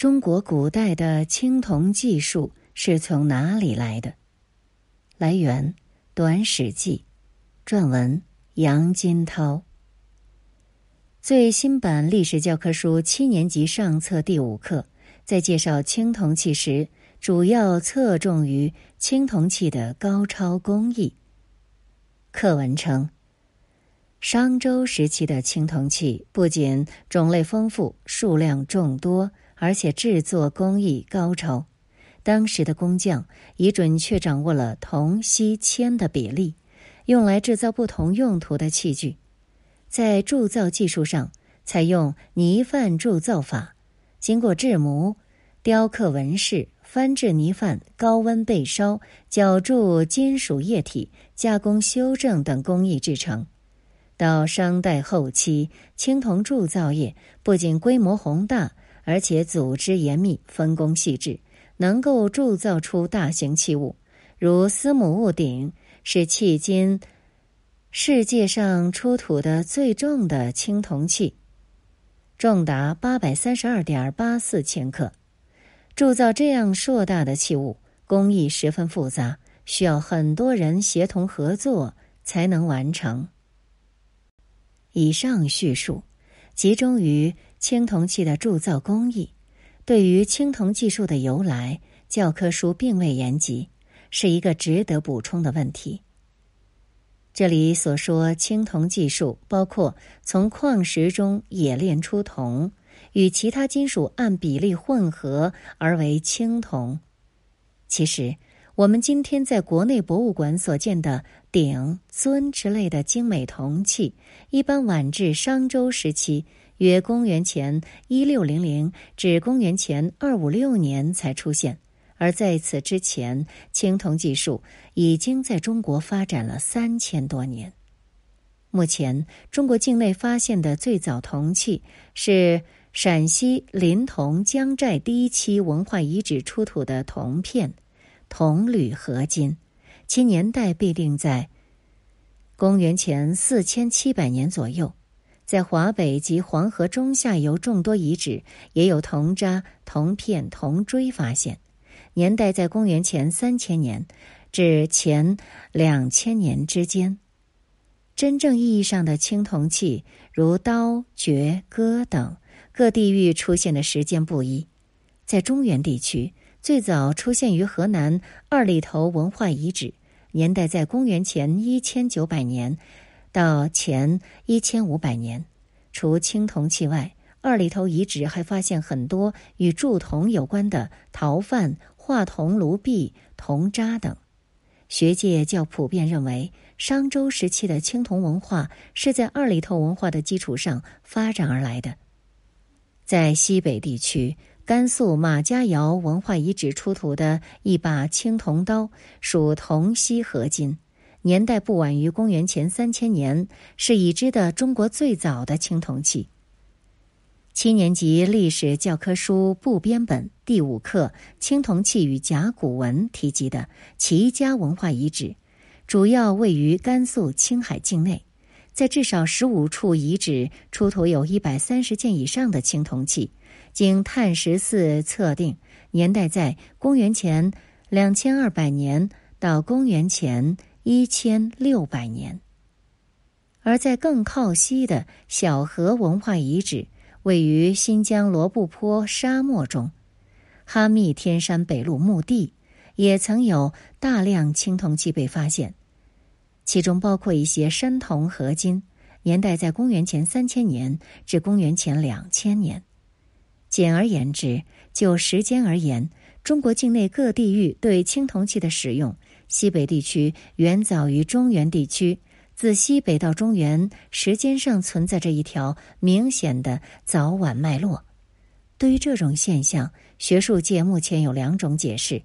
中国古代的青铜技术是从哪里来的？来源：《短史记》，撰文：杨金涛。最新版历史教科书七年级上册第五课在介绍青铜器时，主要侧重于青铜器的高超工艺。课文称。商周时期的青铜器不仅种类丰富、数量众多，而且制作工艺高超。当时的工匠已准确掌握了铜、锡、铅的比例，用来制造不同用途的器具。在铸造技术上，采用泥范铸造法，经过制模、雕刻纹饰、翻制泥范、高温焙烧、浇铸金属液体、加工修正等工艺制成。到商代后期，青铜铸造业不仅规模宏大，而且组织严密、分工细致，能够铸造出大型器物，如司母戊鼎是迄今世界上出土的最重的青铜器，重达八百三十二点八四千克。铸造这样硕大的器物，工艺十分复杂，需要很多人协同合作才能完成。以上叙述集中于青铜器的铸造工艺，对于青铜技术的由来，教科书并未言及，是一个值得补充的问题。这里所说青铜技术，包括从矿石中冶炼出铜，与其他金属按比例混合而为青铜。其实。我们今天在国内博物馆所见的鼎、尊之类的精美铜器，一般晚至商周时期，约公元前一六零零至公元前二五六年才出现。而在此之前，青铜技术已经在中国发展了三千多年。目前，中国境内发现的最早铜器是陕西临潼江寨第一期文化遗址出土的铜片。铜铝合金，其年代必定在公元前四千七百年左右。在华北及黄河中下游众多遗址，也有铜渣、铜片、铜锥发现，年代在公元前三千年至前两千年之间。真正意义上的青铜器，如刀、爵、戈等，各地域出现的时间不一。在中原地区。最早出现于河南二里头文化遗址，年代在公元前一千九百年到前一千五百年。除青铜器外，二里头遗址还发现很多与铸铜有关的陶范、化铜炉壁、铜渣等。学界较普遍认为，商周时期的青铜文化是在二里头文化的基础上发展而来的。在西北地区。甘肃马家窑文化遗址出土的一把青铜刀，属铜锡合金，年代不晚于公元前三千年，是已知的中国最早的青铜器。七年级历史教科书部编本第五课《青铜器与甲骨文》提及的齐家文化遗址，主要位于甘肃青海境内，在至少十五处遗址出土有一百三十件以上的青铜器。经碳十四测定，年代在公元前两千二百年到公元前一千六百年。而在更靠西的小河文化遗址，位于新疆罗布泊沙漠中，哈密天山北麓墓地也曾有大量青铜器被发现，其中包括一些山铜合金，年代在公元前三千年至公元前两千年。简而言之，就时间而言，中国境内各地域对青铜器的使用，西北地区远早于中原地区。自西北到中原，时间上存在着一条明显的早晚脉络。对于这种现象，学术界目前有两种解释。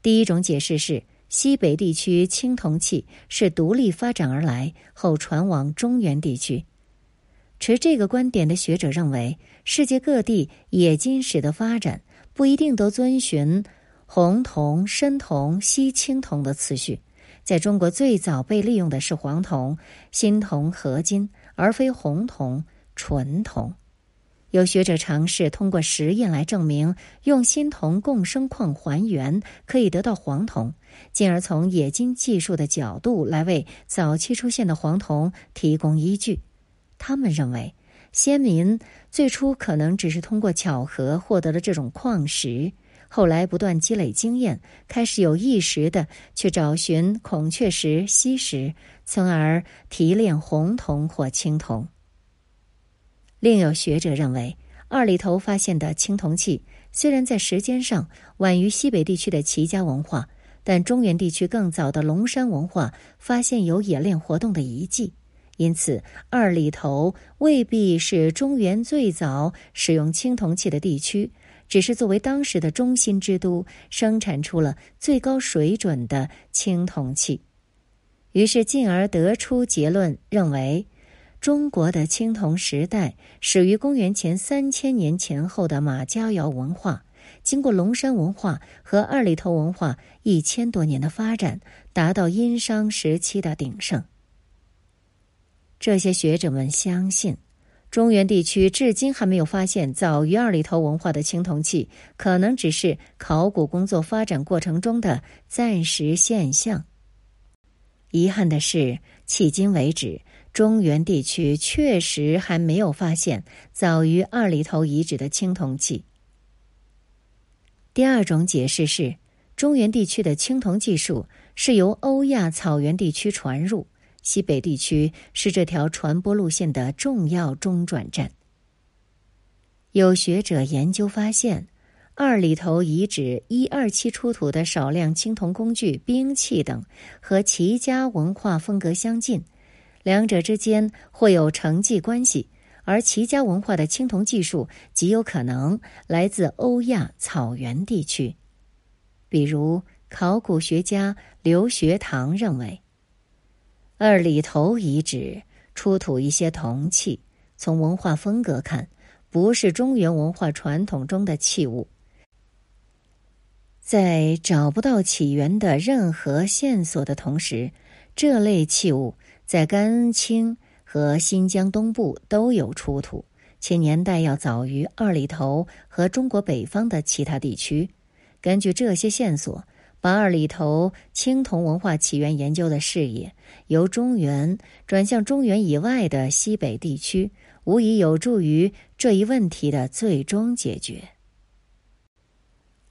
第一种解释是，西北地区青铜器是独立发展而来，后传往中原地区。持这个观点的学者认为，世界各地冶金史的发展不一定都遵循红铜、深铜、锡、青铜的次序。在中国，最早被利用的是黄铜、锌铜合金，而非红铜、纯铜。有学者尝试通过实验来证明，用新铜共生矿还原可以得到黄铜，进而从冶金技术的角度来为早期出现的黄铜提供依据。他们认为，先民最初可能只是通过巧合获得了这种矿石，后来不断积累经验，开始有意识的去找寻孔雀石、锡石，从而提炼红铜或青铜。另有学者认为，二里头发现的青铜器虽然在时间上晚于西北地区的齐家文化，但中原地区更早的龙山文化发现有冶炼活动的遗迹，因此二里头未必是中原最早使用青铜器的地区，只是作为当时的中心之都，生产出了最高水准的青铜器。于是进而得出结论，认为。中国的青铜时代始于公元前三千年前后的马家窑文化，经过龙山文化和二里头文化一千多年的发展，达到殷商时期的鼎盛。这些学者们相信，中原地区至今还没有发现早于二里头文化的青铜器，可能只是考古工作发展过程中的暂时现象。遗憾的是，迄今为止。中原地区确实还没有发现早于二里头遗址的青铜器。第二种解释是，中原地区的青铜技术是由欧亚草原地区传入，西北地区是这条传播路线的重要中转站。有学者研究发现，二里头遗址一二期出土的少量青铜工具、兵器等，和齐家文化风格相近。两者之间或有承继关系，而齐家文化的青铜技术极有可能来自欧亚草原地区。比如，考古学家刘学堂认为，二里头遗址出土一些铜器，从文化风格看，不是中原文化传统中的器物。在找不到起源的任何线索的同时，这类器物。在甘青和新疆东部都有出土，其年代要早于二里头和中国北方的其他地区。根据这些线索，把二里头青铜文化起源研究的视野由中原转向中原以外的西北地区，无疑有助于这一问题的最终解决。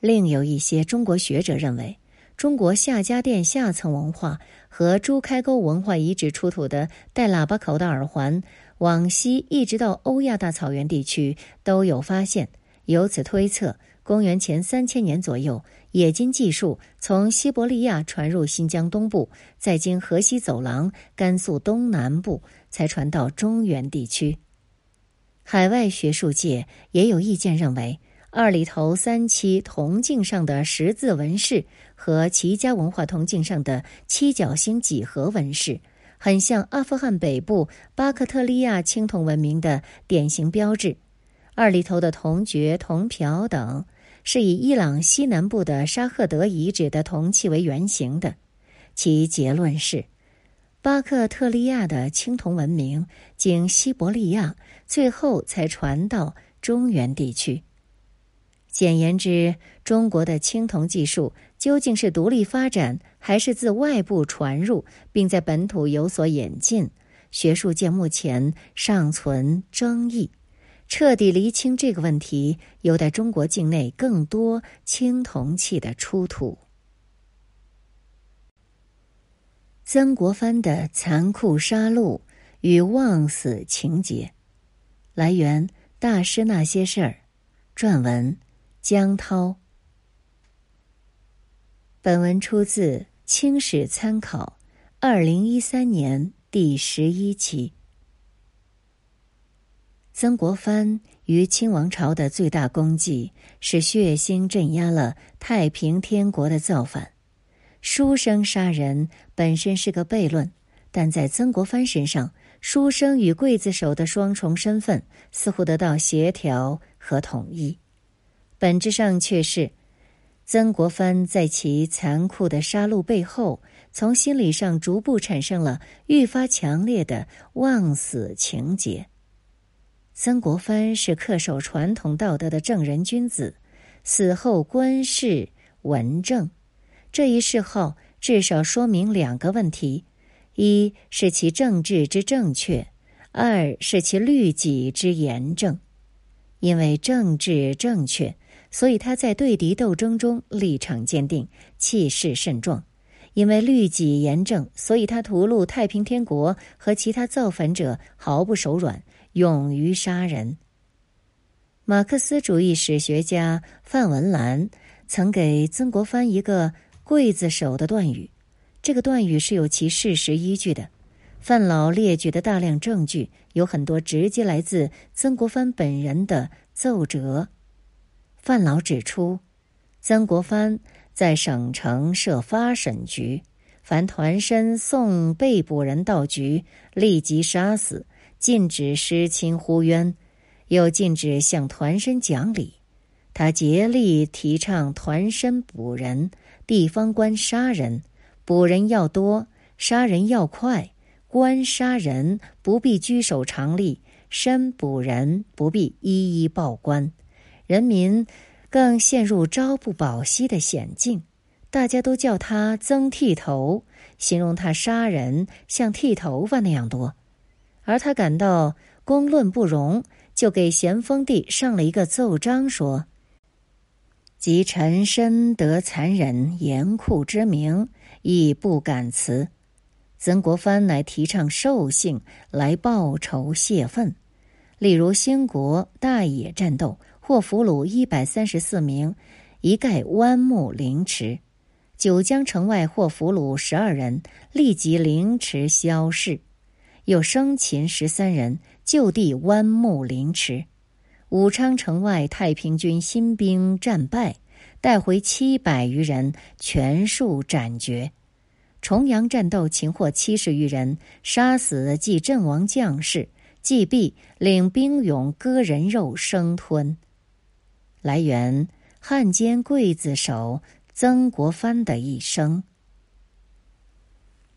另有一些中国学者认为。中国夏家店下层文化和朱开沟文化遗址出土的带喇叭口的耳环，往西一直到欧亚大草原地区都有发现。由此推测，公元前三千年左右，冶金技术从西伯利亚传入新疆东部，再经河西走廊、甘肃东南部，才传到中原地区。海外学术界也有意见认为。二里头三期铜镜上的十字纹饰和齐家文化铜镜上的七角星几何纹饰，很像阿富汗北部巴克特利亚青铜文明的典型标志。二里头的铜爵、铜瓢等，是以伊朗西南部的沙赫德遗址的铜器为原型的。其结论是，巴克特利亚的青铜文明经西伯利亚，最后才传到中原地区。简言之，中国的青铜技术究竟是独立发展，还是自外部传入，并在本土有所演进？学术界目前尚存争议。彻底厘清这个问题，有待中国境内更多青铜器的出土。曾国藩的残酷杀戮与枉死情节，来源《大师那些事儿》，撰文。江涛。本文出自《清史参考》，二零一三年第十一期。曾国藩于清王朝的最大功绩是血腥镇压了太平天国的造反。书生杀人本身是个悖论，但在曾国藩身上，书生与刽子手的双重身份似乎得到协调和统一。本质上却是，曾国藩在其残酷的杀戮背后，从心理上逐步产生了愈发强烈的忘死情节。曾国藩是恪守传统道德的正人君子，死后官事文正。这一谥号至少说明两个问题：一是其政治之正确，二是其律己之严正。因为政治正确，所以他在对敌斗争中立场坚定，气势甚壮；因为律己严正，所以他屠戮太平天国和其他造反者毫不手软。勇于杀人。马克思主义史学家范文澜曾给曾国藩一个“刽子手”的断语，这个断语是有其事实依据的。范老列举的大量证据有很多直接来自曾国藩本人的奏折。范老指出，曾国藩在省城设发审局，凡团身送被捕人到局，立即杀死。禁止失亲呼冤，又禁止向团身讲理。他竭力提倡团身捕人，地方官杀人，捕人要多，杀人要快。官杀人不必拘守常例，身捕人不必一一报官，人民更陷入朝不保夕的险境。大家都叫他曾剃头，形容他杀人像剃头发那样多。而他感到公论不容，就给咸丰帝上了一个奏章，说：“及臣身得残忍严酷之名，亦不敢辞。”曾国藩乃提倡兽性来报仇泄愤，例如兴国大野战斗，获俘虏一百三十四名，一概剜目凌迟；九江城外获俘虏十二人，立即凌迟消逝。又生擒十三人，就地剜目凌迟；武昌城外太平军新兵战败，带回七百余人，全数斩决；重阳战斗擒获七十余人，杀死既阵亡将士，既毙领兵勇割人肉生吞。来源：汉奸刽子手曾国藩的一生。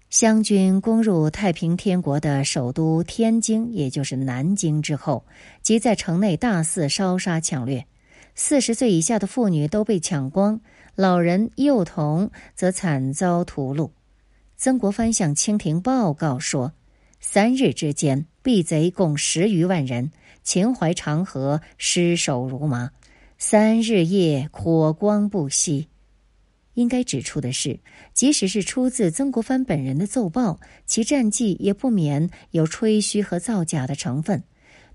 湘军攻入太平天国的首都天津，也就是南京之后，即在城内大肆烧杀抢掠，四十岁以下的妇女都被抢光，老人幼童则惨遭屠戮。曾国藩向清廷报告说：“三日之间，毙贼共十余万人，秦淮长河尸首如麻，三日夜火光不息。”应该指出的是，即使是出自曾国藩本人的奏报，其战绩也不免有吹嘘和造假的成分。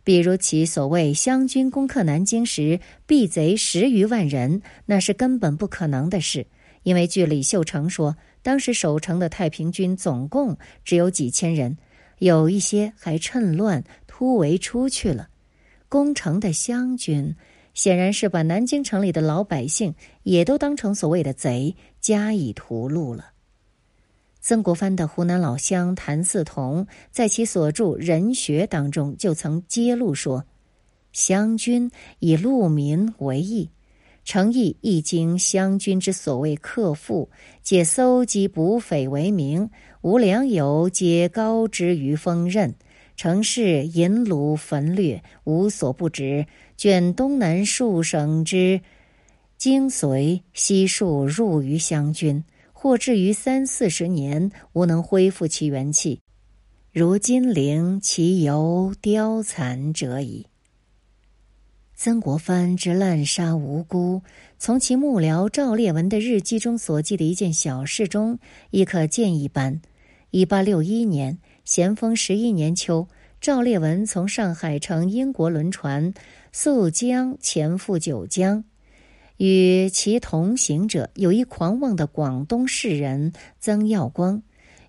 比如其所谓湘军攻克南京时，毙贼十余万人，那是根本不可能的事。因为据李秀成说，当时守城的太平军总共只有几千人，有一些还趁乱突围出去了。攻城的湘军。显然是把南京城里的老百姓也都当成所谓的贼，加以屠戮了。曾国藩的湖南老乡谭嗣同在其所著《人学》当中就曾揭露说：“湘军以戮民为义，诚意一经湘军之所谓克复，借搜集捕匪为名，无良友皆高之于锋刃。”城市淫掳焚掠，无所不止。卷东南数省之精髓悉数入于湘军，或至于三四十年，无能恢复其元气。如金陵，其犹凋残者矣。曾国藩之滥杀无辜，从其幕僚赵烈文的日记中所记的一件小事中，亦可见一斑。一八六一年。咸丰十一年秋，赵烈文从上海乘英国轮船溯江前赴九江，与其同行者有一狂妄的广东士人曾耀光，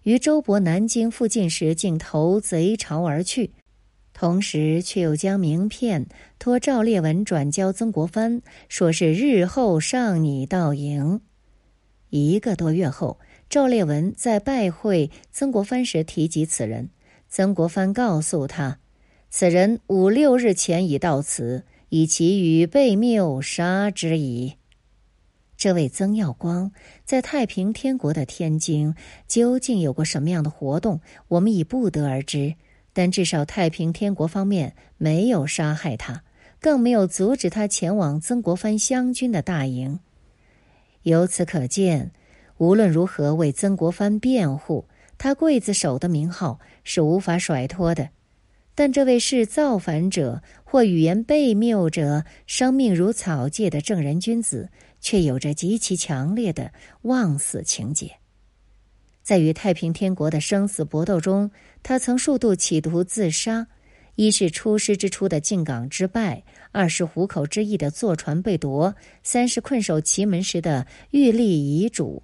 于周勃南京附近时竟投贼巢而去，同时却又将名片托赵烈文转交曾国藩，说是日后上你到营。一个多月后。赵烈文在拜会曾国藩时提及此人，曾国藩告诉他，此人五六日前已到此，以其与被谬杀之矣。这位曾耀光在太平天国的天津究竟有过什么样的活动，我们已不得而知。但至少太平天国方面没有杀害他，更没有阻止他前往曾国藩湘军的大营。由此可见，无论如何为曾国藩辩护，他刽子手的名号是无法甩脱的。但这位是造反者或语言悖谬者、生命如草芥的正人君子，却有着极其强烈的妄死情节。在与太平天国的生死搏斗中，他曾数度企图自杀：一是出师之初的进港之败，二是虎口之役的坐船被夺，三是困守祁门时的欲立遗嘱。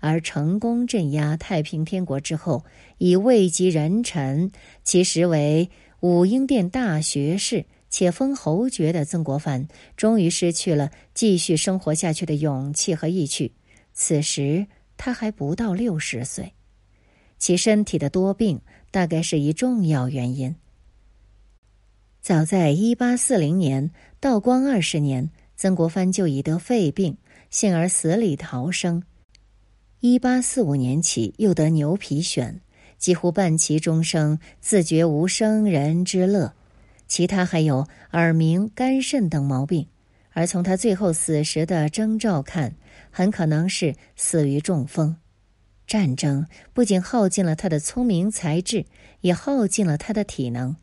而成功镇压太平天国之后，以位极人臣，其实为武英殿大学士，且封侯爵的曾国藩，终于失去了继续生活下去的勇气和意趣。此时他还不到六十岁，其身体的多病，大概是一重要原因。早在一八四零年，道光二十年，曾国藩就已得肺病，幸而死里逃生。一八四五年起，又得牛皮癣，几乎半其终生，自觉无生人之乐。其他还有耳鸣、肝肾等毛病。而从他最后死时的征兆看，很可能是死于中风。战争不仅耗尽了他的聪明才智，也耗尽了他的体能。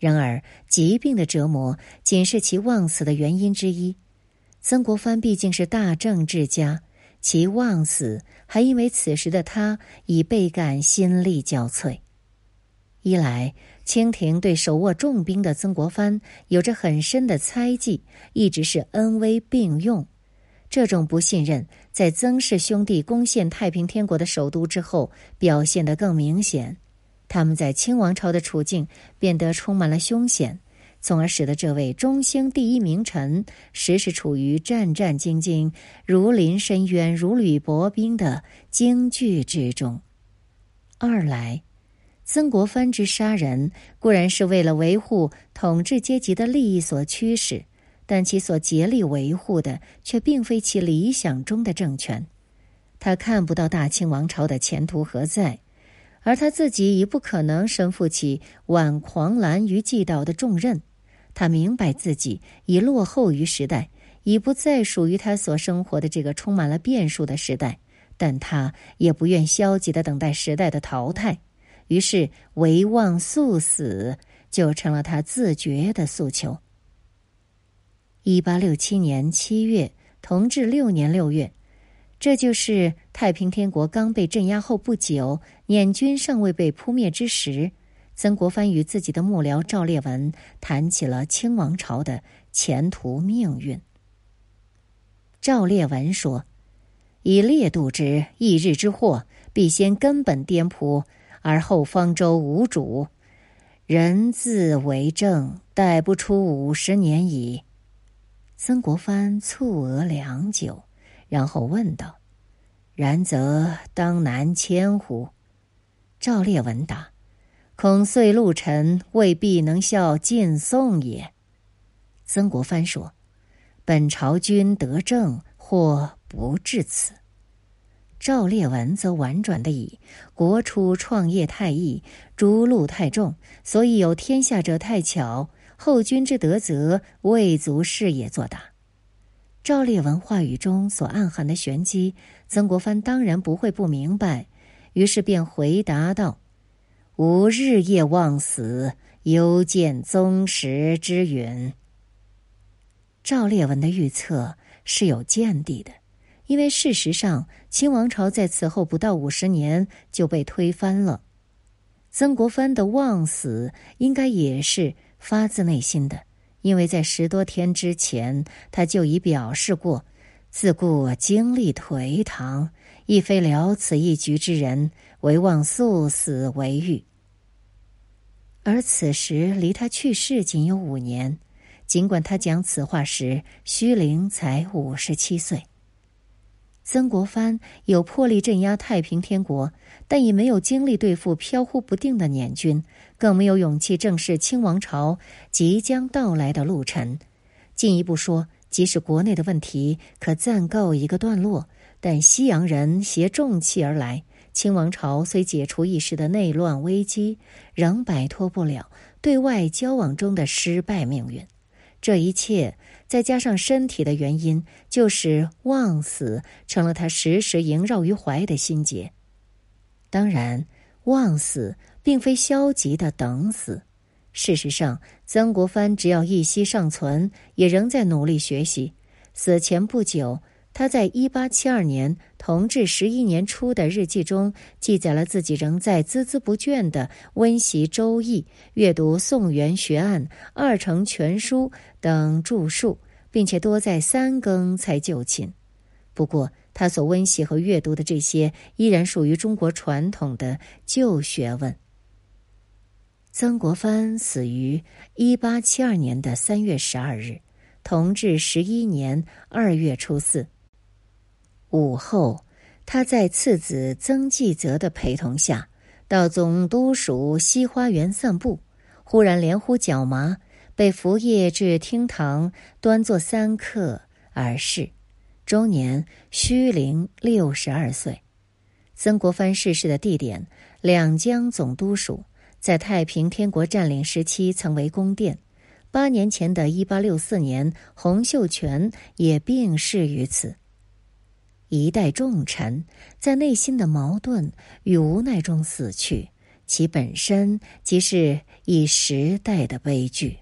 然而，疾病的折磨仅是其妄死的原因之一。曾国藩毕竟是大政治家。其妄死，还因为此时的他已倍感心力交瘁。一来，清廷对手握重兵的曾国藩有着很深的猜忌，一直是恩威并用。这种不信任，在曾氏兄弟攻陷太平天国的首都之后，表现得更明显。他们在清王朝的处境变得充满了凶险。从而使得这位中兴第一名臣时时处于战战兢兢、如临深渊、如履薄冰的惊惧之中。二来，曾国藩之杀人固然是为了维护统治阶级的利益所驱使，但其所竭力维护的却并非其理想中的政权。他看不到大清王朝的前途何在，而他自己已不可能身负起挽狂澜于既倒的重任。他明白自己已落后于时代，已不再属于他所生活的这个充满了变数的时代，但他也不愿消极的等待时代的淘汰，于是唯望速死就成了他自觉的诉求。一八六七年七月，同治六年六月，这就是太平天国刚被镇压后不久，捻军尚未被扑灭之时。曾国藩与自己的幕僚赵烈文谈起了清王朝的前途命运。赵烈文说：“以烈度之，一日之祸，必先根本颠扑，而后方舟无主。人自为政，待不出五十年矣。”曾国藩蹙额良久，然后问道：“然则当南迁乎？”赵烈文答。恐遂路臣未必能效晋宋也。曾国藩说：“本朝君得政，或不至此。”赵烈文则婉转的以：“国初创业太易，逐鹿太重，所以有天下者太巧。后君之德则未足视也作答。”赵烈文话语中所暗含的玄机，曾国藩当然不会不明白，于是便回答道。吾日夜望死，犹见宗室之云。赵烈文的预测是有见地的，因为事实上，清王朝在此后不到五十年就被推翻了。曾国藩的望死应该也是发自内心的，因为在十多天之前，他就已表示过：自顾经历颓唐，亦非了此一局之人，唯望速死为欲。而此时离他去世仅有五年，尽管他讲此话时虚龄才五十七岁。曾国藩有魄力镇压太平天国，但已没有精力对付飘忽不定的捻军，更没有勇气正视清王朝即将到来的路程。进一步说，即使国内的问题可暂告一个段落，但西洋人携重器而来。清王朝虽解除一时的内乱危机，仍摆脱不了对外交往中的失败命运。这一切，再加上身体的原因，就使忘死成了他时时萦绕于怀的心结。当然，望死并非消极的等死。事实上，曾国藩只要一息尚存，也仍在努力学习。死前不久，他在一八七二年同治十一年初的日记中记载了自己仍在孜孜不倦的温习《周易》、阅读《宋元学案》《二程全书》等著述，并且多在三更才就寝。不过，他所温习和阅读的这些，依然属于中国传统的旧学问。曾国藩死于一八七二年的三月十二日，同治十一年二月初四。午后，他在次子曾纪泽的陪同下，到总督署西花园散步，忽然连呼脚麻，被扶掖至厅堂，端坐三刻而逝。终年虚龄六十二岁。曾国藩逝世的地点两江总督署，在太平天国占领时期曾为宫殿。八年前的一八六四年，洪秀全也病逝于此。一代重臣在内心的矛盾与无奈中死去，其本身即是一时代的悲剧。